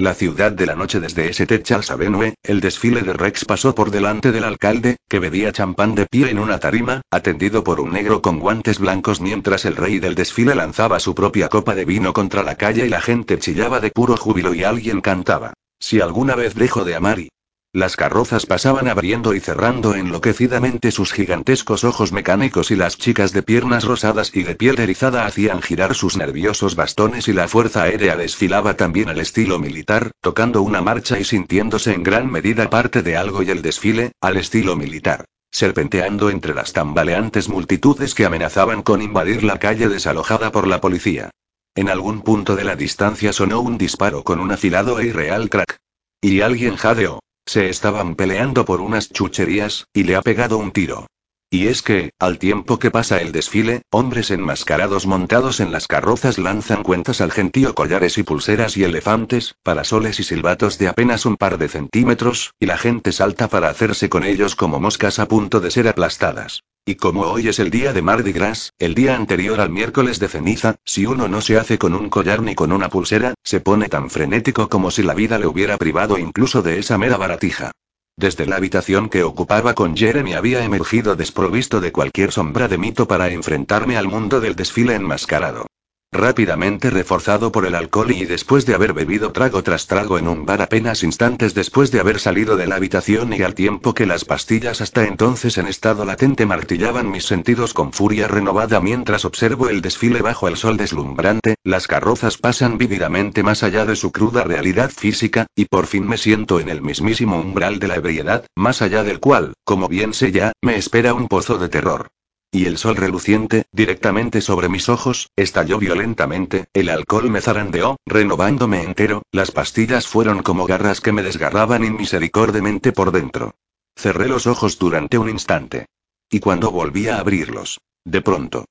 La ciudad de la noche desde St. Charles Avenue, el desfile de Rex pasó por delante del alcalde, que bebía champán de pie en una tarima, atendido por un negro con guantes blancos mientras el rey del desfile lanzaba su propia copa de vino contra la calle y la gente chillaba de puro júbilo y alguien cantaba. Si alguna vez dejo de amar y... Las carrozas pasaban abriendo y cerrando enloquecidamente sus gigantescos ojos mecánicos y las chicas de piernas rosadas y de piel erizada hacían girar sus nerviosos bastones y la fuerza aérea desfilaba también al estilo militar, tocando una marcha y sintiéndose en gran medida parte de algo y el desfile, al estilo militar. Serpenteando entre las tambaleantes multitudes que amenazaban con invadir la calle desalojada por la policía. En algún punto de la distancia sonó un disparo con un afilado e irreal crack. Y alguien jadeó. Se estaban peleando por unas chucherías, y le ha pegado un tiro. Y es que, al tiempo que pasa el desfile, hombres enmascarados montados en las carrozas lanzan cuentas al gentío collares y pulseras y elefantes, parasoles y silbatos de apenas un par de centímetros, y la gente salta para hacerse con ellos como moscas a punto de ser aplastadas. Y como hoy es el día de Mardi Gras, el día anterior al miércoles de ceniza, si uno no se hace con un collar ni con una pulsera, se pone tan frenético como si la vida le hubiera privado incluso de esa mera baratija. Desde la habitación que ocupaba con Jeremy había emergido desprovisto de cualquier sombra de mito para enfrentarme al mundo del desfile enmascarado. Rápidamente reforzado por el alcohol y después de haber bebido trago tras trago en un bar apenas instantes después de haber salido de la habitación y al tiempo que las pastillas hasta entonces en estado latente martillaban mis sentidos con furia renovada mientras observo el desfile bajo el sol deslumbrante, las carrozas pasan vívidamente más allá de su cruda realidad física, y por fin me siento en el mismísimo umbral de la ebriedad, más allá del cual, como bien sé ya, me espera un pozo de terror. Y el sol reluciente, directamente sobre mis ojos, estalló violentamente, el alcohol me zarandeó, renovándome entero, las pastillas fueron como garras que me desgarraban inmisericordemente por dentro. Cerré los ojos durante un instante. Y cuando volví a abrirlos, de pronto,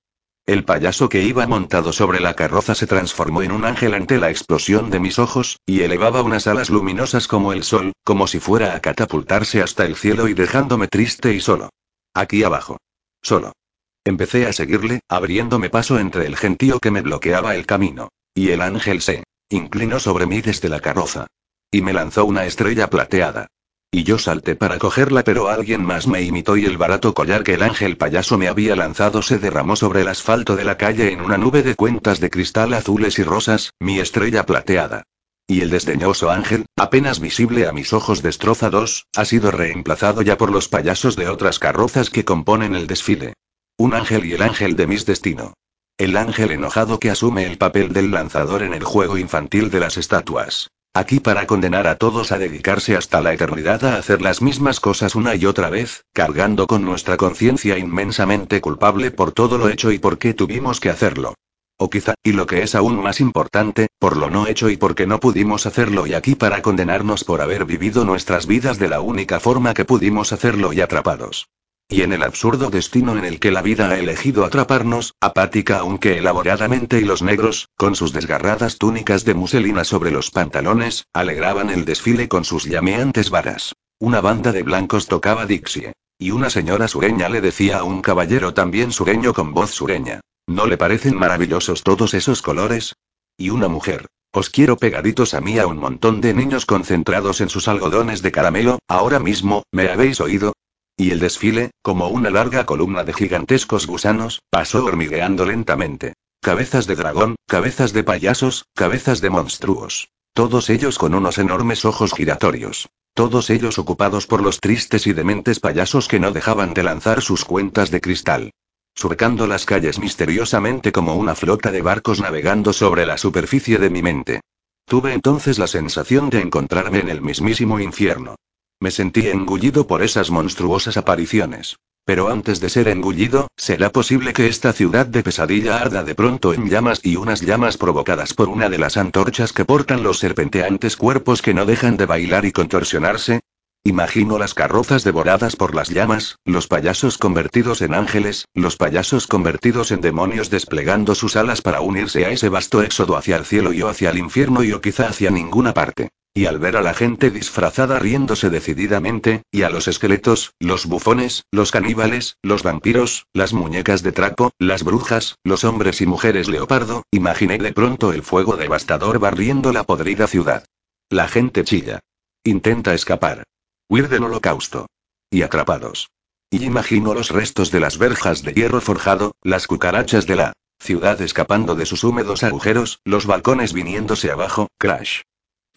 el payaso que iba montado sobre la carroza se transformó en un ángel ante la explosión de mis ojos, y elevaba unas alas luminosas como el sol, como si fuera a catapultarse hasta el cielo y dejándome triste y solo. Aquí abajo. Solo. Empecé a seguirle, abriéndome paso entre el gentío que me bloqueaba el camino. Y el ángel se inclinó sobre mí desde la carroza. Y me lanzó una estrella plateada. Y yo salté para cogerla, pero alguien más me imitó y el barato collar que el ángel payaso me había lanzado se derramó sobre el asfalto de la calle en una nube de cuentas de cristal azules y rosas, mi estrella plateada. Y el desdeñoso ángel, apenas visible a mis ojos destrozados, ha sido reemplazado ya por los payasos de otras carrozas que componen el desfile. Un ángel y el ángel de mis destino. El ángel enojado que asume el papel del lanzador en el juego infantil de las estatuas. Aquí para condenar a todos a dedicarse hasta la eternidad a hacer las mismas cosas una y otra vez, cargando con nuestra conciencia inmensamente culpable por todo lo hecho y por qué tuvimos que hacerlo. O quizá, y lo que es aún más importante, por lo no hecho y porque no pudimos hacerlo y aquí para condenarnos por haber vivido nuestras vidas de la única forma que pudimos hacerlo y atrapados. Y en el absurdo destino en el que la vida ha elegido atraparnos, apática aunque elaboradamente y los negros, con sus desgarradas túnicas de muselina sobre los pantalones, alegraban el desfile con sus llameantes varas. Una banda de blancos tocaba Dixie. Y una señora sureña le decía a un caballero también sureño con voz sureña. ¿No le parecen maravillosos todos esos colores? Y una mujer. Os quiero pegaditos a mí a un montón de niños concentrados en sus algodones de caramelo, ahora mismo, ¿me habéis oído? Y el desfile, como una larga columna de gigantescos gusanos, pasó hormigueando lentamente. Cabezas de dragón, cabezas de payasos, cabezas de monstruos. Todos ellos con unos enormes ojos giratorios. Todos ellos ocupados por los tristes y dementes payasos que no dejaban de lanzar sus cuentas de cristal. Surcando las calles misteriosamente como una flota de barcos navegando sobre la superficie de mi mente. Tuve entonces la sensación de encontrarme en el mismísimo infierno. Me sentí engullido por esas monstruosas apariciones. Pero antes de ser engullido, ¿será posible que esta ciudad de pesadilla arda de pronto en llamas y unas llamas provocadas por una de las antorchas que portan los serpenteantes cuerpos que no dejan de bailar y contorsionarse? Imagino las carrozas devoradas por las llamas, los payasos convertidos en ángeles, los payasos convertidos en demonios desplegando sus alas para unirse a ese vasto éxodo hacia el cielo y o hacia el infierno y o quizá hacia ninguna parte. Y al ver a la gente disfrazada riéndose decididamente, y a los esqueletos, los bufones, los caníbales, los vampiros, las muñecas de trapo, las brujas, los hombres y mujeres leopardo, imaginé de pronto el fuego devastador barriendo la podrida ciudad. La gente chilla. Intenta escapar. Huir del holocausto. Y atrapados. Y imagino los restos de las verjas de hierro forjado, las cucarachas de la ciudad escapando de sus húmedos agujeros, los balcones viniéndose abajo, crash.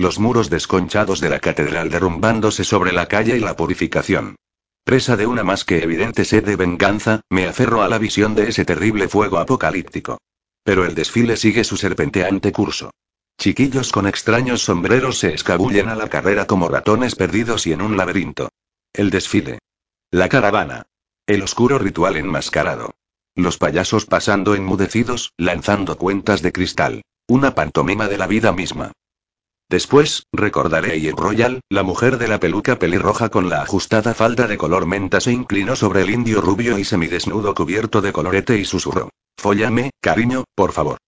Los muros desconchados de la catedral derrumbándose sobre la calle y la purificación. Presa de una más que evidente sed de venganza, me aferro a la visión de ese terrible fuego apocalíptico. Pero el desfile sigue su serpenteante curso. Chiquillos con extraños sombreros se escabullen a la carrera como ratones perdidos y en un laberinto. El desfile. La caravana. El oscuro ritual enmascarado. Los payasos pasando enmudecidos, lanzando cuentas de cristal. Una pantomima de la vida misma. Después, recordaré a Royal, la mujer de la peluca pelirroja con la ajustada falda de color menta se inclinó sobre el indio rubio y semidesnudo cubierto de colorete y susurró. Fóllame, cariño, por favor.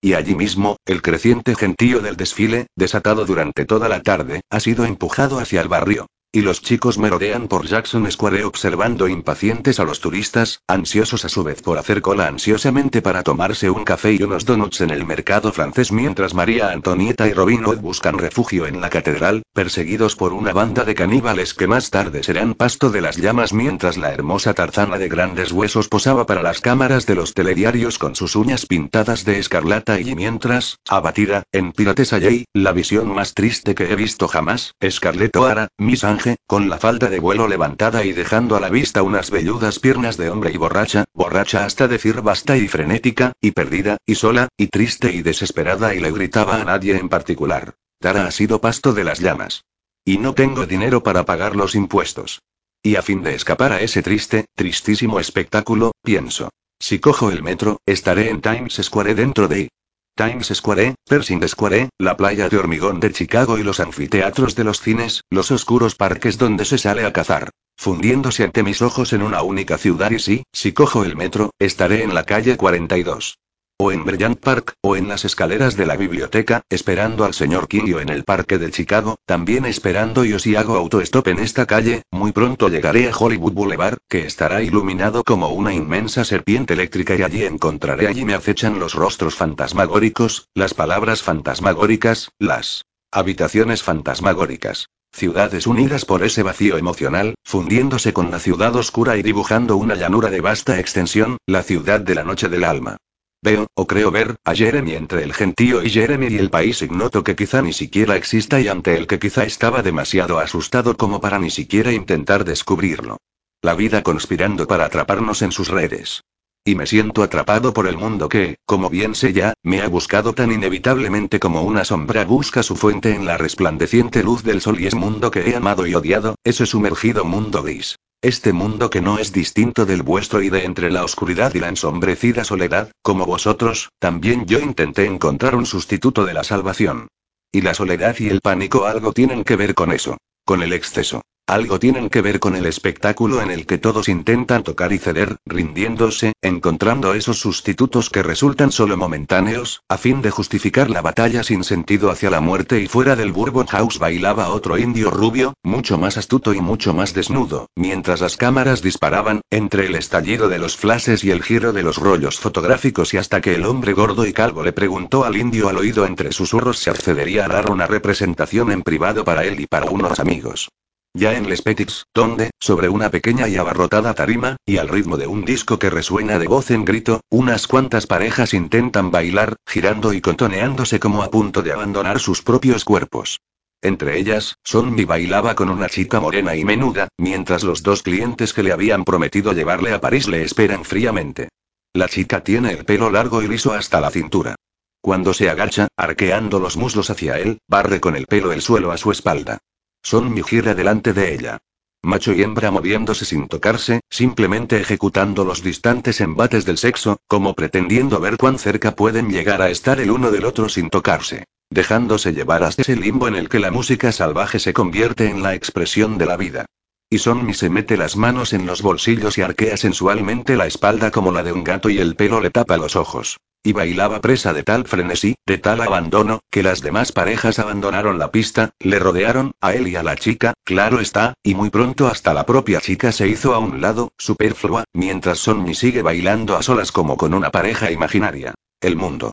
Y allí mismo, el creciente gentío del desfile, desatado durante toda la tarde, ha sido empujado hacia el barrio. Y los chicos merodean por Jackson Square observando impacientes a los turistas, ansiosos a su vez por hacer cola ansiosamente para tomarse un café y unos donuts en el mercado francés mientras María Antonieta y Robin Hood buscan refugio en la catedral, perseguidos por una banda de caníbales que más tarde serán pasto de las llamas mientras la hermosa tarzana de grandes huesos posaba para las cámaras de los telediarios con sus uñas pintadas de escarlata y mientras, abatida, en Pirates Alley, la visión más triste que he visto jamás, Scarlett O'Hara, Miss Angel, con la falda de vuelo levantada y dejando a la vista unas velludas piernas de hombre y borracha, borracha hasta decir basta y frenética, y perdida, y sola, y triste y desesperada y le gritaba a nadie en particular. Tara ha sido pasto de las llamas. Y no tengo dinero para pagar los impuestos. Y a fin de escapar a ese triste, tristísimo espectáculo, pienso. Si cojo el metro, estaré en Times Square dentro de Times Square, Pershing Square, la playa de hormigón de Chicago y los anfiteatros de los cines, los oscuros parques donde se sale a cazar. Fundiéndose ante mis ojos en una única ciudad y sí, si cojo el metro, estaré en la calle 42 o en Bryant Park, o en las escaleras de la biblioteca, esperando al señor King o en el parque de Chicago, también esperando yo si hago autostop en esta calle, muy pronto llegaré a Hollywood Boulevard, que estará iluminado como una inmensa serpiente eléctrica y allí encontraré allí me acechan los rostros fantasmagóricos, las palabras fantasmagóricas, las habitaciones fantasmagóricas. Ciudades unidas por ese vacío emocional, fundiéndose con la ciudad oscura y dibujando una llanura de vasta extensión, la ciudad de la noche del alma. Veo, o creo ver, a Jeremy entre el gentío y Jeremy y el país ignoto que quizá ni siquiera exista y ante el que quizá estaba demasiado asustado como para ni siquiera intentar descubrirlo. La vida conspirando para atraparnos en sus redes. Y me siento atrapado por el mundo que, como bien sé ya, me ha buscado tan inevitablemente como una sombra busca su fuente en la resplandeciente luz del sol y es mundo que he amado y odiado, ese sumergido mundo gris. Este mundo que no es distinto del vuestro y de entre la oscuridad y la ensombrecida soledad, como vosotros, también yo intenté encontrar un sustituto de la salvación. Y la soledad y el pánico algo tienen que ver con eso, con el exceso. Algo tienen que ver con el espectáculo en el que todos intentan tocar y ceder, rindiéndose, encontrando esos sustitutos que resultan solo momentáneos, a fin de justificar la batalla sin sentido hacia la muerte y fuera del Bourbon House bailaba otro indio rubio, mucho más astuto y mucho más desnudo, mientras las cámaras disparaban, entre el estallido de los flashes y el giro de los rollos fotográficos y hasta que el hombre gordo y calvo le preguntó al indio al oído entre susurros si accedería a dar una representación en privado para él y para unos amigos. Ya en Les Petits, donde, sobre una pequeña y abarrotada tarima, y al ritmo de un disco que resuena de voz en grito, unas cuantas parejas intentan bailar, girando y contoneándose como a punto de abandonar sus propios cuerpos. Entre ellas, Sonmi bailaba con una chica morena y menuda, mientras los dos clientes que le habían prometido llevarle a París le esperan fríamente. La chica tiene el pelo largo y liso hasta la cintura. Cuando se agacha, arqueando los muslos hacia él, barre con el pelo el suelo a su espalda. Son mi gira delante de ella. Macho y hembra moviéndose sin tocarse, simplemente ejecutando los distantes embates del sexo, como pretendiendo ver cuán cerca pueden llegar a estar el uno del otro sin tocarse. Dejándose llevar hasta ese limbo en el que la música salvaje se convierte en la expresión de la vida. Y Sonmi se mete las manos en los bolsillos y arquea sensualmente la espalda como la de un gato y el pelo le tapa los ojos. Y bailaba presa de tal frenesí, de tal abandono, que las demás parejas abandonaron la pista, le rodearon, a él y a la chica, claro está, y muy pronto hasta la propia chica se hizo a un lado, superflua, mientras Sonny sigue bailando a solas como con una pareja imaginaria. El mundo.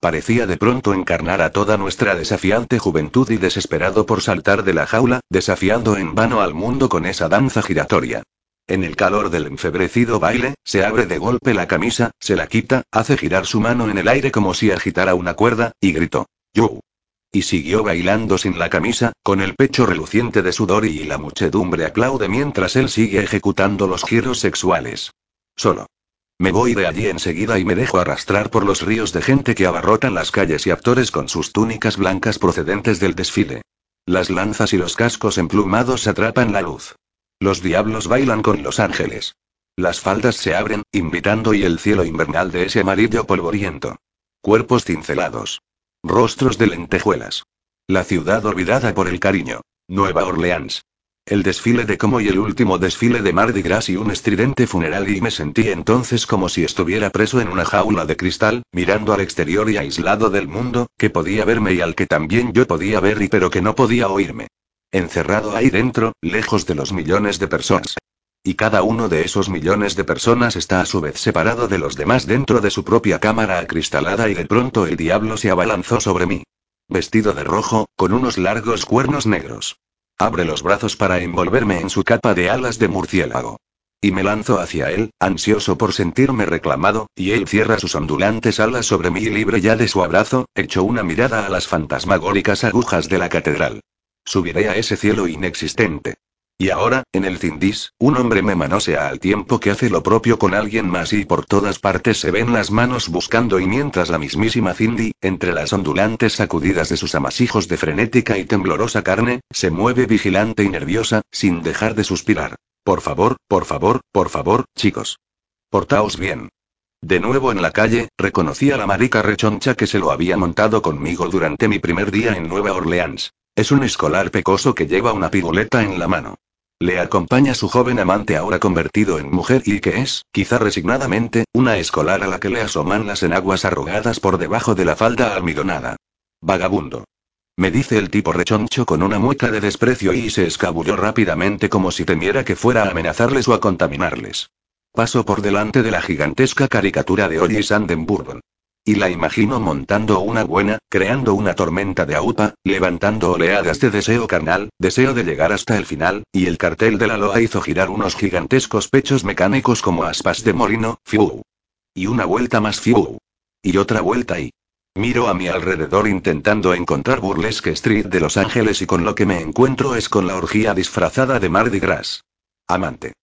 Parecía de pronto encarnar a toda nuestra desafiante juventud y desesperado por saltar de la jaula, desafiando en vano al mundo con esa danza giratoria. En el calor del enfebrecido baile, se abre de golpe la camisa, se la quita, hace girar su mano en el aire como si agitara una cuerda, y gritó: ¡Yo! Y siguió bailando sin la camisa, con el pecho reluciente de sudor y la muchedumbre aplaude mientras él sigue ejecutando los giros sexuales. Solo. Me voy de allí enseguida y me dejo arrastrar por los ríos de gente que abarrotan las calles y actores con sus túnicas blancas procedentes del desfile. Las lanzas y los cascos emplumados atrapan la luz. Los diablos bailan con los ángeles. Las faldas se abren, invitando y el cielo invernal de ese amarillo polvoriento. Cuerpos cincelados. Rostros de lentejuelas. La ciudad olvidada por el cariño. Nueva Orleans. El desfile de como y el último desfile de Mardi Gras y un estridente funeral y me sentí entonces como si estuviera preso en una jaula de cristal, mirando al exterior y aislado del mundo, que podía verme y al que también yo podía ver y pero que no podía oírme. Encerrado ahí dentro, lejos de los millones de personas. Y cada uno de esos millones de personas está a su vez separado de los demás dentro de su propia cámara acristalada y de pronto el diablo se abalanzó sobre mí. Vestido de rojo, con unos largos cuernos negros. Abre los brazos para envolverme en su capa de alas de murciélago. Y me lanzo hacia él, ansioso por sentirme reclamado, y él cierra sus ondulantes alas sobre mí y libre ya de su abrazo, echó una mirada a las fantasmagóricas agujas de la catedral. Subiré a ese cielo inexistente. Y ahora, en el Cindis, un hombre me manosea al tiempo que hace lo propio con alguien más y por todas partes se ven las manos buscando y mientras la mismísima Cindy, entre las ondulantes sacudidas de sus amasijos de frenética y temblorosa carne, se mueve vigilante y nerviosa, sin dejar de suspirar. Por favor, por favor, por favor, chicos. Portaos bien. De nuevo en la calle, reconocí a la marica rechoncha que se lo había montado conmigo durante mi primer día en Nueva Orleans. Es un escolar pecoso que lleva una pigoleta en la mano. Le acompaña su joven amante ahora convertido en mujer y que es, quizá resignadamente, una escolar a la que le asoman las enaguas arrugadas por debajo de la falda almidonada. Vagabundo. Me dice el tipo rechoncho con una mueca de desprecio y se escabulló rápidamente como si temiera que fuera a amenazarles o a contaminarles. Paso por delante de la gigantesca caricatura de Ollie Sandenburg. Y la imagino montando una buena, creando una tormenta de aupa, levantando oleadas de deseo carnal, deseo de llegar hasta el final, y el cartel de la loa hizo girar unos gigantescos pechos mecánicos como aspas de molino, fiu. Y una vuelta más fiu. Y otra vuelta y... Miro a mi alrededor intentando encontrar Burlesque Street de Los Ángeles y con lo que me encuentro es con la orgía disfrazada de Mardi Gras. Amante.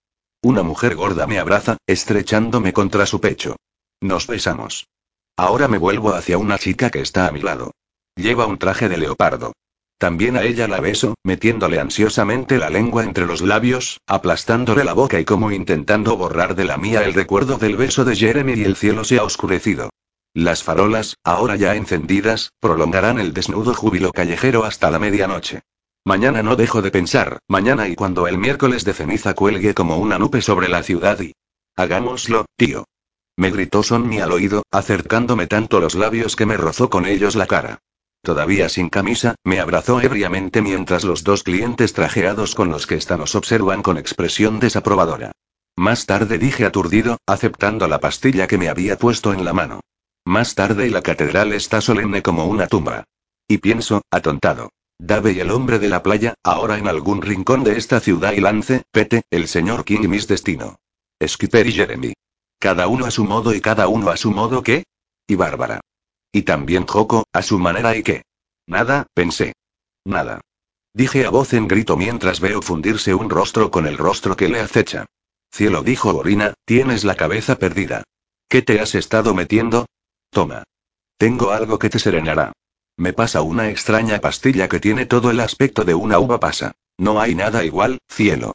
Una mujer gorda me abraza, estrechándome contra su pecho. Nos besamos. Ahora me vuelvo hacia una chica que está a mi lado. Lleva un traje de leopardo. También a ella la beso, metiéndole ansiosamente la lengua entre los labios, aplastándole la boca y como intentando borrar de la mía el recuerdo del beso de Jeremy y el cielo se ha oscurecido. Las farolas, ahora ya encendidas, prolongarán el desnudo júbilo callejero hasta la medianoche. Mañana no dejo de pensar, mañana y cuando el miércoles de ceniza cuelgue como una nube sobre la ciudad y... Hagámoslo, tío. Me gritó Sonny al oído, acercándome tanto los labios que me rozó con ellos la cara. Todavía sin camisa, me abrazó ebriamente mientras los dos clientes trajeados con los que esta nos observan con expresión desaprobadora. Más tarde dije aturdido, aceptando la pastilla que me había puesto en la mano. Más tarde la catedral está solemne como una tumba. Y pienso, atontado. Dave y el hombre de la playa, ahora en algún rincón de esta ciudad y Lance, Pete, el señor King y mis destino. Skipper y Jeremy. Cada uno a su modo y cada uno a su modo qué? Y Bárbara. Y también Joko, a su manera y qué. Nada, pensé. Nada. Dije a voz en grito mientras veo fundirse un rostro con el rostro que le acecha. Cielo dijo Orina, tienes la cabeza perdida. ¿Qué te has estado metiendo? Toma. Tengo algo que te serenará. Me pasa una extraña pastilla que tiene todo el aspecto de una uva pasa. No hay nada igual, cielo.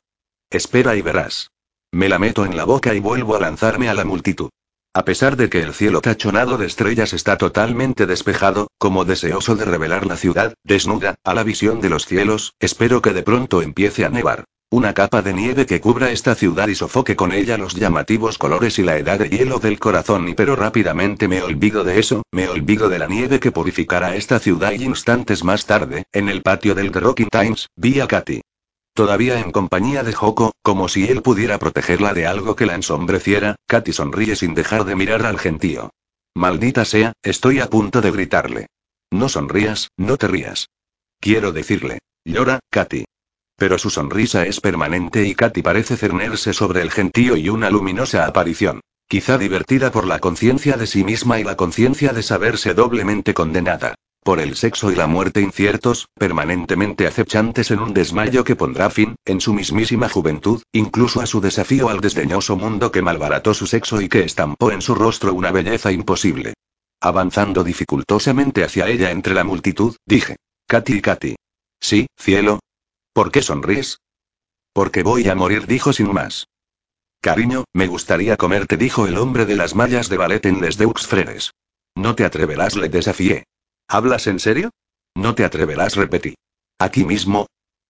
Espera y verás. Me la meto en la boca y vuelvo a lanzarme a la multitud. A pesar de que el cielo tachonado de estrellas está totalmente despejado, como deseoso de revelar la ciudad, desnuda, a la visión de los cielos, espero que de pronto empiece a nevar. Una capa de nieve que cubra esta ciudad y sofoque con ella los llamativos colores y la edad de hielo del corazón y pero rápidamente me olvido de eso, me olvido de la nieve que purificará esta ciudad y instantes más tarde, en el patio del Rocking Times, vi a Katy. Todavía en compañía de Joko, como si él pudiera protegerla de algo que la ensombreciera, Katy sonríe sin dejar de mirar al gentío. Maldita sea, estoy a punto de gritarle. No sonrías, no te rías. Quiero decirle. Llora, Katy. Pero su sonrisa es permanente y Katy parece cernerse sobre el gentío y una luminosa aparición. Quizá divertida por la conciencia de sí misma y la conciencia de saberse doblemente condenada. Por el sexo y la muerte inciertos, permanentemente acechantes en un desmayo que pondrá fin, en su mismísima juventud, incluso a su desafío al desdeñoso mundo que malbarató su sexo y que estampó en su rostro una belleza imposible. Avanzando dificultosamente hacia ella entre la multitud, dije. Katy, Katy. Sí, cielo, ¿Por qué sonríes? Porque voy a morir, dijo sin más. Cariño, me gustaría comerte, dijo el hombre de las mallas de ballet en Les Deux Frères. No te atreverás, le desafié. ¿Hablas en serio? No te atreverás, repetí. ¿Aquí mismo?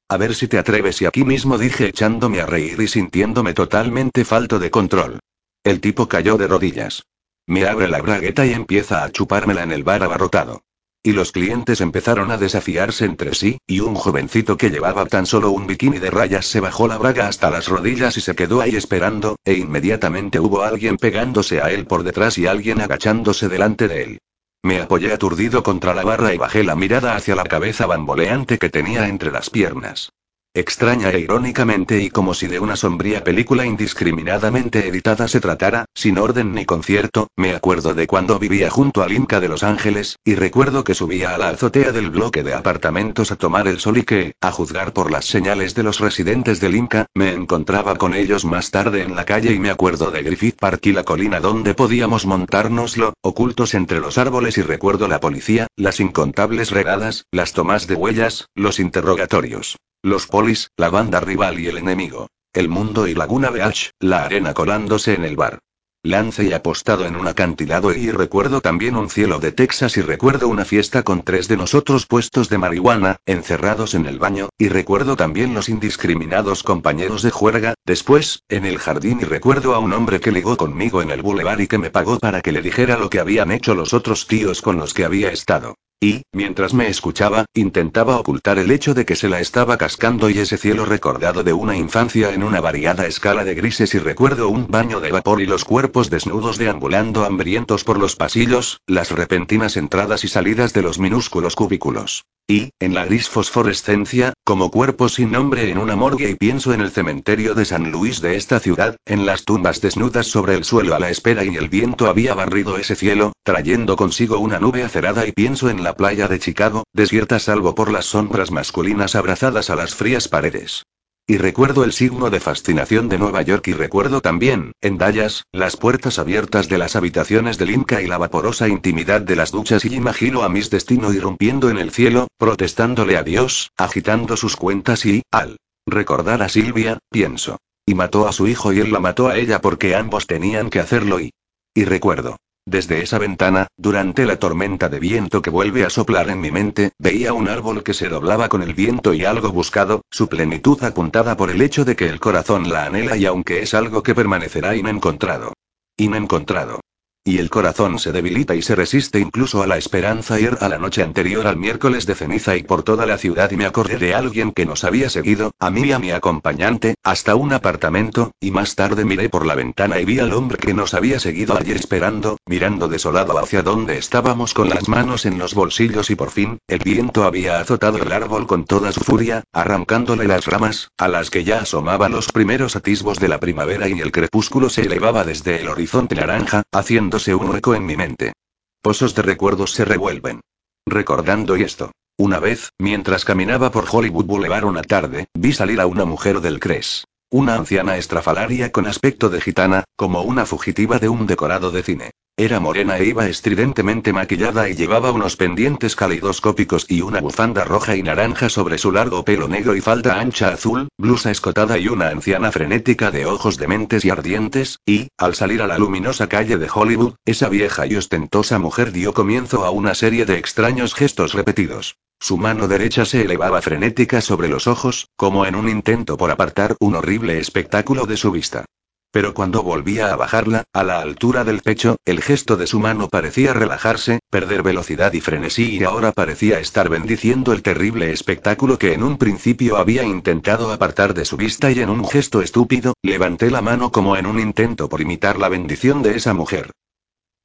A ver si te atreves y aquí mismo dije echándome a reír y sintiéndome totalmente falto de control. El tipo cayó de rodillas. Me abre la bragueta y empieza a chupármela en el bar abarrotado. Y los clientes empezaron a desafiarse entre sí, y un jovencito que llevaba tan solo un bikini de rayas se bajó la braga hasta las rodillas y se quedó ahí esperando, e inmediatamente hubo alguien pegándose a él por detrás y alguien agachándose delante de él. Me apoyé aturdido contra la barra y bajé la mirada hacia la cabeza bamboleante que tenía entre las piernas. Extraña e irónicamente y como si de una sombría película indiscriminadamente editada se tratara, sin orden ni concierto, me acuerdo de cuando vivía junto al Inca de Los Ángeles, y recuerdo que subía a la azotea del bloque de apartamentos a tomar el sol y que, a juzgar por las señales de los residentes del Inca, me encontraba con ellos más tarde en la calle y me acuerdo de Griffith Park y la colina donde podíamos montárnoslo, ocultos entre los árboles y recuerdo la policía, las incontables regadas, las tomas de huellas, los interrogatorios. Los la banda rival y el enemigo. El mundo y Laguna Beach, la arena colándose en el bar. Lance y apostado en un acantilado y recuerdo también un cielo de Texas y recuerdo una fiesta con tres de nosotros puestos de marihuana, encerrados en el baño, y recuerdo también los indiscriminados compañeros de juerga, después, en el jardín y recuerdo a un hombre que ligó conmigo en el boulevard y que me pagó para que le dijera lo que habían hecho los otros tíos con los que había estado. Y, mientras me escuchaba, intentaba ocultar el hecho de que se la estaba cascando y ese cielo recordado de una infancia en una variada escala de grises y recuerdo un baño de vapor y los cuerpos desnudos deambulando hambrientos por los pasillos, las repentinas entradas y salidas de los minúsculos cubículos. Y, en la gris fosforescencia, como cuerpos sin nombre en una morgue y pienso en el cementerio de San Luis de esta ciudad, en las tumbas desnudas sobre el suelo a la espera y el viento había barrido ese cielo, trayendo consigo una nube acerada y pienso en la playa de Chicago, desierta salvo por las sombras masculinas abrazadas a las frías paredes. Y recuerdo el signo de fascinación de Nueva York y recuerdo también, en Dallas, las puertas abiertas de las habitaciones del Inca y la vaporosa intimidad de las duchas y imagino a mis destino irrumpiendo en el cielo, protestándole a Dios, agitando sus cuentas y, al recordar a Silvia, pienso. Y mató a su hijo y él la mató a ella porque ambos tenían que hacerlo y... Y recuerdo. Desde esa ventana, durante la tormenta de viento que vuelve a soplar en mi mente, veía un árbol que se doblaba con el viento y algo buscado, su plenitud apuntada por el hecho de que el corazón la anhela y aunque es algo que permanecerá inencontrado. Inencontrado. Y el corazón se debilita y se resiste incluso a la esperanza. Ir a la noche anterior al miércoles de ceniza y por toda la ciudad y me acordé de alguien que nos había seguido, a mí y a mi acompañante, hasta un apartamento, y más tarde miré por la ventana y vi al hombre que nos había seguido allí esperando, mirando desolado hacia donde estábamos con las manos en los bolsillos y por fin, el viento había azotado el árbol con toda su furia, arrancándole las ramas, a las que ya asomaban los primeros atisbos de la primavera y el crepúsculo se elevaba desde el horizonte naranja, haciendo un hueco en mi mente. Pozos de recuerdos se revuelven. Recordando y esto. Una vez, mientras caminaba por Hollywood Boulevard una tarde, vi salir a una mujer del Cres. Una anciana estrafalaria con aspecto de gitana, como una fugitiva de un decorado de cine. Era morena e iba estridentemente maquillada y llevaba unos pendientes caleidoscópicos y una bufanda roja y naranja sobre su largo pelo negro y falda ancha azul, blusa escotada y una anciana frenética de ojos dementes y ardientes, y, al salir a la luminosa calle de Hollywood, esa vieja y ostentosa mujer dio comienzo a una serie de extraños gestos repetidos. Su mano derecha se elevaba frenética sobre los ojos, como en un intento por apartar un horrible espectáculo de su vista. Pero cuando volvía a bajarla, a la altura del pecho, el gesto de su mano parecía relajarse, perder velocidad y frenesí y ahora parecía estar bendiciendo el terrible espectáculo que en un principio había intentado apartar de su vista y en un gesto estúpido, levanté la mano como en un intento por imitar la bendición de esa mujer.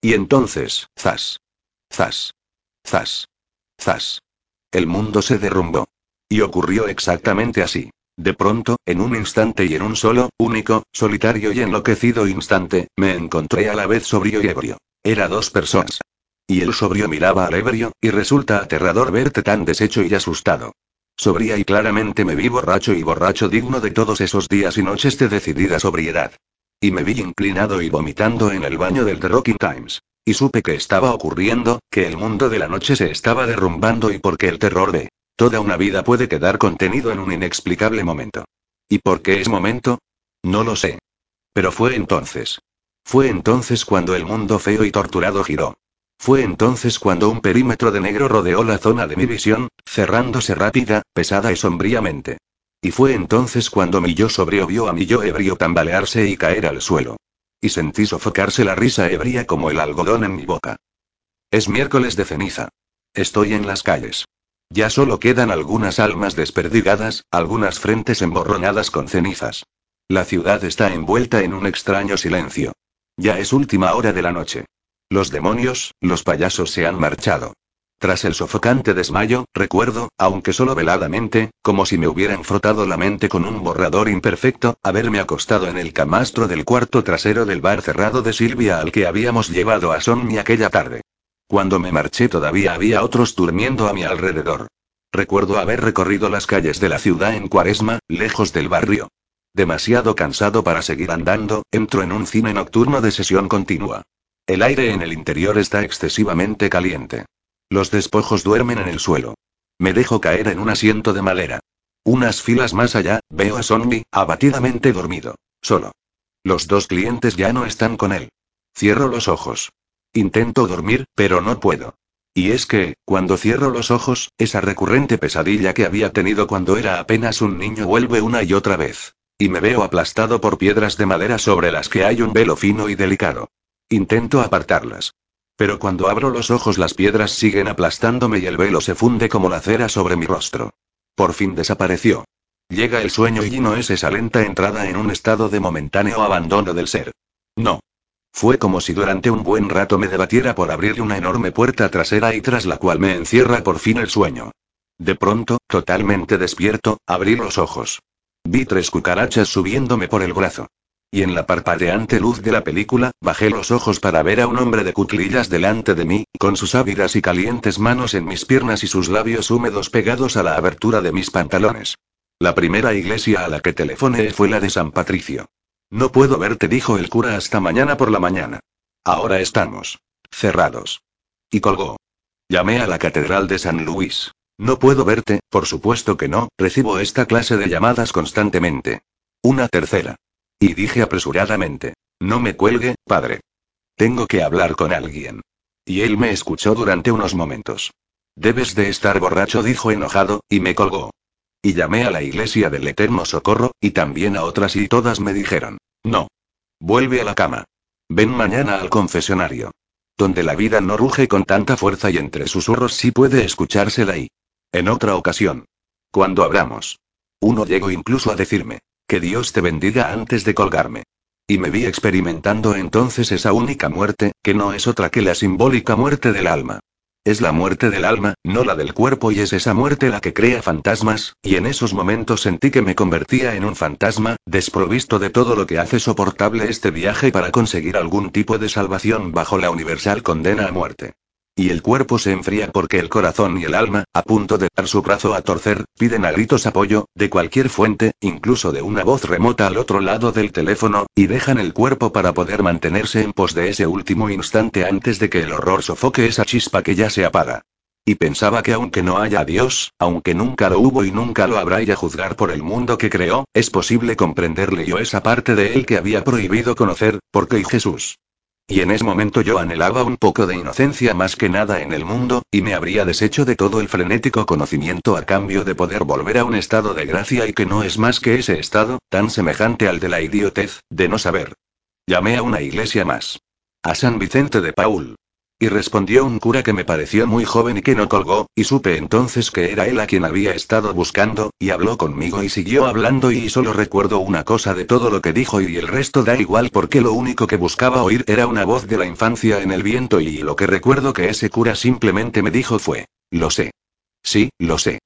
Y entonces, zas. Zas. Zas. Zas. El mundo se derrumbó. Y ocurrió exactamente así. De pronto, en un instante y en un solo, único, solitario y enloquecido instante, me encontré a la vez sobrio y ebrio. Era dos personas. Y el sobrio miraba al ebrio, y resulta aterrador verte tan deshecho y asustado. Sobría y claramente me vi borracho y borracho digno de todos esos días y noches de decidida sobriedad. Y me vi inclinado y vomitando en el baño del The Rocking Times. Y supe que estaba ocurriendo, que el mundo de la noche se estaba derrumbando y porque el terror de Toda una vida puede quedar contenido en un inexplicable momento. ¿Y por qué es momento? No lo sé. Pero fue entonces. Fue entonces cuando el mundo feo y torturado giró. Fue entonces cuando un perímetro de negro rodeó la zona de mi visión, cerrándose rápida, pesada y sombríamente. Y fue entonces cuando mi yo sobrio vio a mi yo ebrio tambalearse y caer al suelo. Y sentí sofocarse la risa ebria como el algodón en mi boca. Es miércoles de ceniza. Estoy en las calles. Ya solo quedan algunas almas desperdigadas, algunas frentes emborronadas con cenizas. La ciudad está envuelta en un extraño silencio. Ya es última hora de la noche. Los demonios, los payasos se han marchado. Tras el sofocante desmayo, recuerdo, aunque solo veladamente, como si me hubieran frotado la mente con un borrador imperfecto, haberme acostado en el camastro del cuarto trasero del bar cerrado de Silvia al que habíamos llevado a Sonny aquella tarde. Cuando me marché todavía había otros durmiendo a mi alrededor. Recuerdo haber recorrido las calles de la ciudad en cuaresma, lejos del barrio. Demasiado cansado para seguir andando, entro en un cine nocturno de sesión continua. El aire en el interior está excesivamente caliente. Los despojos duermen en el suelo. Me dejo caer en un asiento de madera. Unas filas más allá, veo a Sonny, abatidamente dormido. Solo. Los dos clientes ya no están con él. Cierro los ojos. Intento dormir, pero no puedo. Y es que, cuando cierro los ojos, esa recurrente pesadilla que había tenido cuando era apenas un niño vuelve una y otra vez. Y me veo aplastado por piedras de madera sobre las que hay un velo fino y delicado. Intento apartarlas. Pero cuando abro los ojos las piedras siguen aplastándome y el velo se funde como la cera sobre mi rostro. Por fin desapareció. Llega el sueño y no es esa lenta entrada en un estado de momentáneo abandono del ser. No. Fue como si durante un buen rato me debatiera por abrir una enorme puerta trasera y tras la cual me encierra por fin el sueño. De pronto, totalmente despierto, abrí los ojos. Vi tres cucarachas subiéndome por el brazo. Y en la parpadeante luz de la película, bajé los ojos para ver a un hombre de cuclillas delante de mí, con sus ávidas y calientes manos en mis piernas y sus labios húmedos pegados a la abertura de mis pantalones. La primera iglesia a la que telefoné fue la de San Patricio. No puedo verte, dijo el cura hasta mañana por la mañana. Ahora estamos. Cerrados. Y colgó. Llamé a la Catedral de San Luis. No puedo verte, por supuesto que no, recibo esta clase de llamadas constantemente. Una tercera. Y dije apresuradamente. No me cuelgue, padre. Tengo que hablar con alguien. Y él me escuchó durante unos momentos. Debes de estar borracho, dijo enojado, y me colgó. Y llamé a la iglesia del Eterno Socorro, y también a otras y todas me dijeron, no. Vuelve a la cama. Ven mañana al confesionario. Donde la vida no ruge con tanta fuerza y entre susurros sí puede escuchársela y. En otra ocasión. Cuando abramos. Uno llegó incluso a decirme, que Dios te bendiga antes de colgarme. Y me vi experimentando entonces esa única muerte, que no es otra que la simbólica muerte del alma. Es la muerte del alma, no la del cuerpo y es esa muerte la que crea fantasmas, y en esos momentos sentí que me convertía en un fantasma, desprovisto de todo lo que hace soportable este viaje para conseguir algún tipo de salvación bajo la universal condena a muerte. Y el cuerpo se enfría porque el corazón y el alma, a punto de dar su brazo a torcer, piden a gritos apoyo, de cualquier fuente, incluso de una voz remota al otro lado del teléfono, y dejan el cuerpo para poder mantenerse en pos de ese último instante antes de que el horror sofoque esa chispa que ya se apaga. Y pensaba que aunque no haya Dios, aunque nunca lo hubo y nunca lo habrá y a juzgar por el mundo que creó, es posible comprenderle yo esa parte de él que había prohibido conocer, porque y Jesús. Y en ese momento yo anhelaba un poco de inocencia más que nada en el mundo, y me habría deshecho de todo el frenético conocimiento a cambio de poder volver a un estado de gracia y que no es más que ese estado, tan semejante al de la idiotez, de no saber. Llamé a una iglesia más. A San Vicente de Paul. Y respondió un cura que me pareció muy joven y que no colgó, y supe entonces que era él a quien había estado buscando, y habló conmigo y siguió hablando y solo recuerdo una cosa de todo lo que dijo y el resto da igual porque lo único que buscaba oír era una voz de la infancia en el viento y lo que recuerdo que ese cura simplemente me dijo fue, lo sé. Sí, lo sé.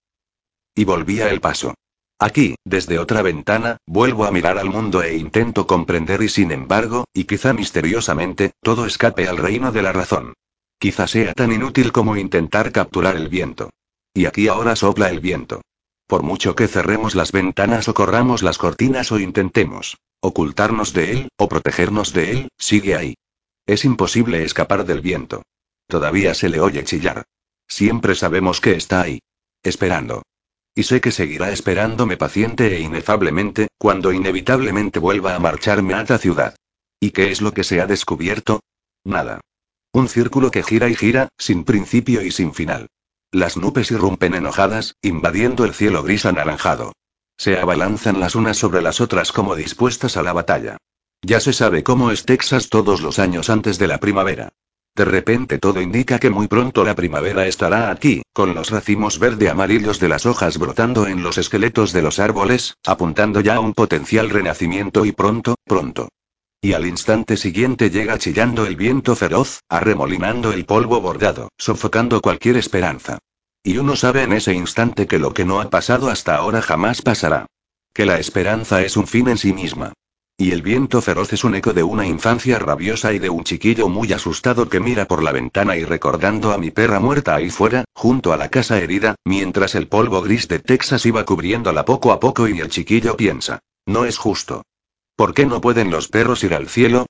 Y volvía el paso. Aquí, desde otra ventana, vuelvo a mirar al mundo e intento comprender y sin embargo, y quizá misteriosamente, todo escape al reino de la razón. Quizá sea tan inútil como intentar capturar el viento. Y aquí ahora sopla el viento. Por mucho que cerremos las ventanas o corramos las cortinas o intentemos ocultarnos de él, o protegernos de él, sigue ahí. Es imposible escapar del viento. Todavía se le oye chillar. Siempre sabemos que está ahí. Esperando. Y sé que seguirá esperándome paciente e inefablemente, cuando inevitablemente vuelva a marcharme a la ciudad. ¿Y qué es lo que se ha descubierto? Nada. Un círculo que gira y gira, sin principio y sin final. Las nubes irrumpen enojadas, invadiendo el cielo gris anaranjado. Se abalanzan las unas sobre las otras como dispuestas a la batalla. Ya se sabe cómo es Texas todos los años antes de la primavera. De repente todo indica que muy pronto la primavera estará aquí, con los racimos verde amarillos de las hojas brotando en los esqueletos de los árboles, apuntando ya a un potencial renacimiento y pronto, pronto. Y al instante siguiente llega chillando el viento feroz, arremolinando el polvo bordado, sofocando cualquier esperanza. Y uno sabe en ese instante que lo que no ha pasado hasta ahora jamás pasará. Que la esperanza es un fin en sí misma. Y el viento feroz es un eco de una infancia rabiosa y de un chiquillo muy asustado que mira por la ventana y recordando a mi perra muerta ahí fuera, junto a la casa herida, mientras el polvo gris de Texas iba cubriéndola poco a poco y el chiquillo piensa, no es justo. ¿Por qué no pueden los perros ir al cielo?